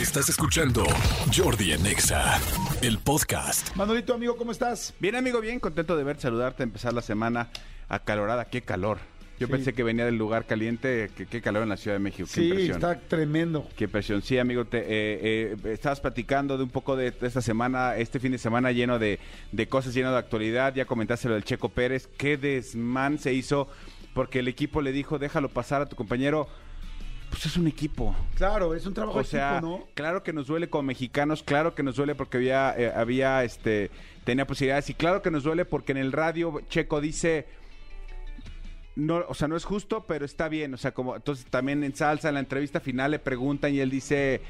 Estás escuchando Jordi en Exa, el podcast. Manolito, amigo, ¿cómo estás? Bien, amigo, bien contento de verte, saludarte, empezar la semana acalorada. Qué calor. Yo Sí. pensé que venía del lugar caliente, que qué calor en la Ciudad de México. Qué Sí, impresión. está tremendo. Qué impresión. Sí, amigo, te, eh, eh, estabas platicando de un poco de, de esta semana, este fin de semana lleno de, de cosas, lleno de actualidad. Ya comentaste lo del Checo Pérez. Qué desmán se hizo porque el equipo le dijo, déjalo pasar a tu compañero. Pues es un equipo. Claro, es un trabajo O sea, equipo, ¿no? claro que nos duele como mexicanos, claro que nos duele porque había, eh, había, este, tenía posibilidades y claro que nos duele porque en el radio Checo dice, no, o sea, no es justo, pero está bien, o sea, como, entonces también en salsa, en la entrevista final le preguntan y él dice,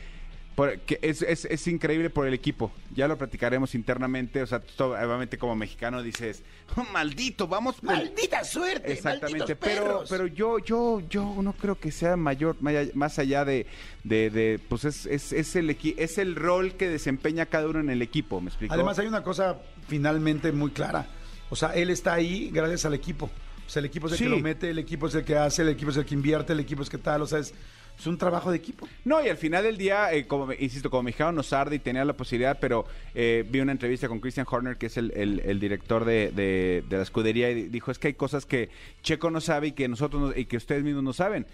por- que es, es, es increíble por el equipo, ya lo platicaremos internamente, o sea, tú, obviamente como mexicano dices, "Oh, maldito, vamos por ¡Maldita suerte! Exactamente, pero, perros! pero yo, yo, yo no creo que sea mayor, más allá de, de, de, pues es, es, es el equi- es el rol que desempeña cada uno en el equipo, ¿me explico? Además, hay una cosa finalmente muy clara. O sea, él está ahí gracias al equipo. O sea, el equipo es el Sí. que lo mete, el equipo es el que hace, el equipo es el que invierte, el equipo es que tal. O sea, es, es un trabajo de equipo. No, y al final del día, eh, como insisto, como mexicano nos arde y tenía la posibilidad, pero eh, vi una entrevista con Christian Horner, que es el, el- el director de, de- de la escudería, y dijo, es que hay cosas que Checo no sabe y que nosotros no- y que ustedes mismos no saben.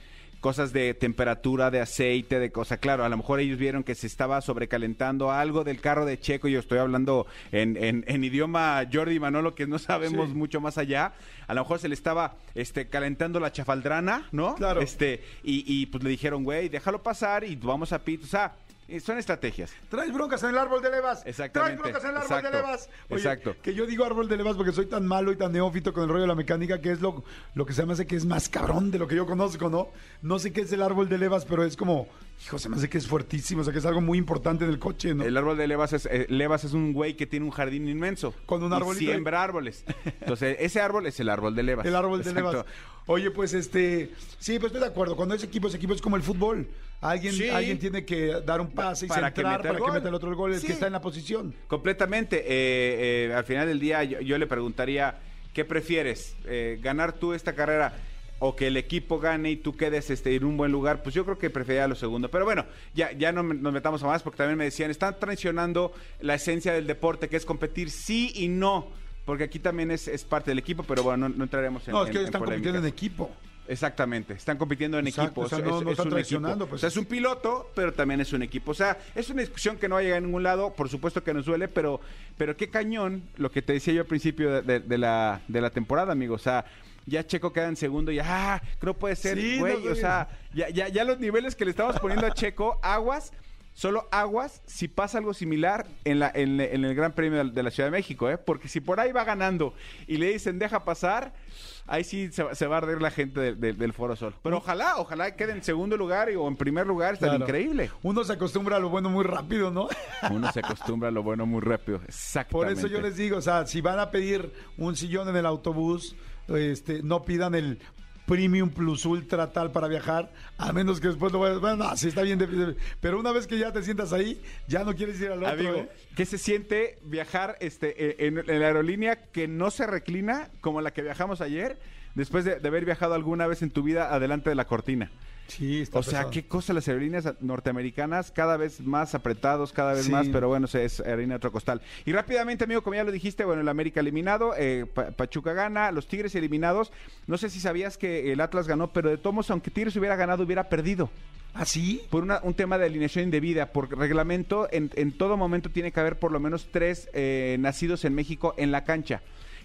Cosas de temperatura, de aceite, de cosas. Claro, a lo mejor ellos vieron que se estaba sobrecalentando algo del carro de Checo. Yo estoy hablando en, en- en idioma Jordi Manolo, que no sabemos Sí. mucho más allá. A lo mejor se le estaba este, calentando la chafaldrana, ¿no? Claro. Este, y, y, pues le dijeron, güey, déjalo pasar y vamos a pit. O sea, son estrategias. Traes broncas en el árbol de levas. Exactamente. Traes broncas en el árbol Exacto. de levas. Oye, Exacto. Que yo digo árbol de levas porque soy tan malo y tan neófito con el rollo de la mecánica que es lo, lo que se me hace que es más cabrón de lo que yo conozco, ¿no? No sé qué es el árbol de levas, pero es como, hijo, se me hace que es fuertísimo, o sea, que es algo muy importante en el coche, ¿no? El árbol de Levas es, eh, Levas es un güey que tiene un jardín inmenso. Con un ahí. siembra árboles. Entonces, ese árbol es el árbol de Levas. El árbol de levas. Oye, pues este, sí, pues estoy de acuerdo. Cuando es equipo, es equipo, es como el fútbol. Alguien, Sí. alguien tiene que dar un pase y Para que centrar el para que meta el otro gol, el Sí. que está en la posición. Completamente. Eh, eh, al final del día, yo, yo le preguntaría, ¿qué prefieres? Eh, ¿Ganar tú esta carrera o que el equipo gane y tú quedes este, en un buen lugar? Pues yo creo que preferiría lo segundo. Pero bueno, ya, ya no nos metamos a más porque también me decían, están traicionando la esencia del deporte, que es competir sí y no. Porque aquí también es, es parte del equipo, pero bueno, no, no entraremos en No, es que en- en están compitiendo en equipo. Exactamente, están compitiendo en Exacto, equipo. o sea, es- no- es- no es están un traicionando, equipo. pues. O sea, es un piloto, pero también es un equipo. O sea, es una discusión que no va a llegar a ningún lado. Por supuesto que nos duele, pero, pero qué cañón lo que te decía yo al principio de, de- de la, de la temporada, amigo. O sea, ya Checo queda en segundo y ah, creo puede ser, Sí, güey. no, o sea, ya, ya, ya los niveles que le estamos poniendo a Checo, aguas. Solo aguas si pasa algo similar en, la, en, en el Gran Premio de, la Ciudad de México, ¿eh? Porque si por ahí va ganando y le dicen deja pasar, ahí sí se, va- se va a arder la gente de- de- del Foro Sol. Pero ojalá, ojalá quede en segundo lugar y- o en primer lugar, Claro. increíble. Uno se acostumbra a lo bueno muy rápido, ¿no? Uno se acostumbra a lo bueno muy rápido. Por Exactamente. eso yo les digo, o sea, si van a pedir un sillón en el autobús, este, no pidan el premium plus ultra tal para viajar, a menos que después lo vayan, bueno, no, sí está bien, de- pero una vez que ya te sientas ahí, ya no quieres ir al otro. Amigo, ¿eh? ¿qué se siente viajar este, eh, en, en la aerolínea que no se reclina como la que viajamos ayer, después de, de haber viajado alguna vez en tu vida adelante de la cortina? Sí, está O sea, pesado. qué cosa las aerolíneas norteamericanas, cada vez más apretados, cada vez Sí. más, pero bueno, es harina de otro costal. Y rápidamente, amigo, como ya lo dijiste, bueno, el América eliminado, eh, Pa- Pachuca gana, los Tigres eliminados. No sé si sabías que el Atlas ganó, pero de todos modos, aunque Tigres hubiera ganado, hubiera perdido. ¿Ah, sí? Por una- un tema de alineación indebida, por reglamento, en, en todo momento tiene que haber por lo menos tres eh, nacidos en México en la cancha.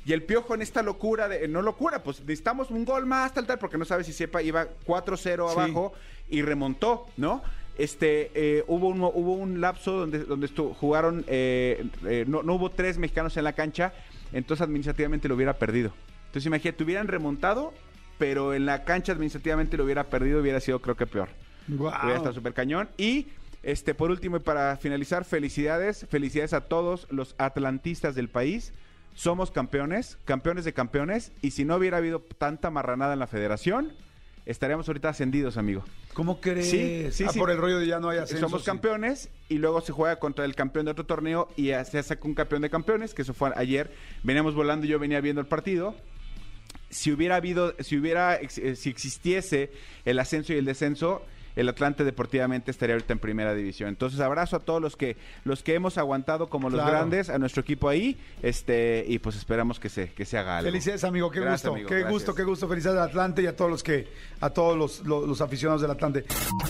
Y el piojo en esta locura, de, no locura, pues necesitamos un gol más, tal, tal, porque no sabe si sepa, iba 4-0 Sí. abajo y remontó, ¿no? Este, eh, hubo, un, hubo un lapso donde, donde estu- jugaron, eh, eh, no, no hubo tres mexicanos en la cancha, entonces administrativamente lo hubiera perdido. Entonces imagínate, hubieran remontado, pero en la cancha administrativamente lo hubiera perdido, hubiera sido creo que peor. Guau. Hubiera estado súper cañón. Y este, por último y para finalizar, felicidades, felicidades a todos los atlantistas del país. Somos campeones, campeones de campeones. Y si no hubiera habido tanta marranada en la federación, estaríamos ahorita ascendidos, amigo. ¿Cómo crees? Sí, sí, ah, sí. por el rollo de ya no hay ascenso. Somos sí. campeones y luego se juega contra el campeón de otro torneo y se saca un campeón de campeones, que eso fue ayer. Veníamos volando y yo venía viendo el partido. Si hubiera habido, si hubiera, eh, si existiese el ascenso y el descenso, el Atlante deportivamente estaría ahorita en primera división. Entonces, abrazo a todos los que los que hemos aguantado como los Claro. grandes, a nuestro equipo ahí, este y pues esperamos que se que se haga algo. Felicidades, amigo. Qué Gracias, gusto, amigo, qué gracias. gusto, qué gusto. Felicidades al Atlante y a todos los que, a todos los, los- los aficionados del Atlante.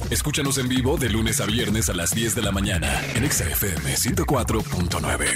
Escúchanos en vivo de lunes a viernes a las 10 de la mañana en Exa FM 104.9.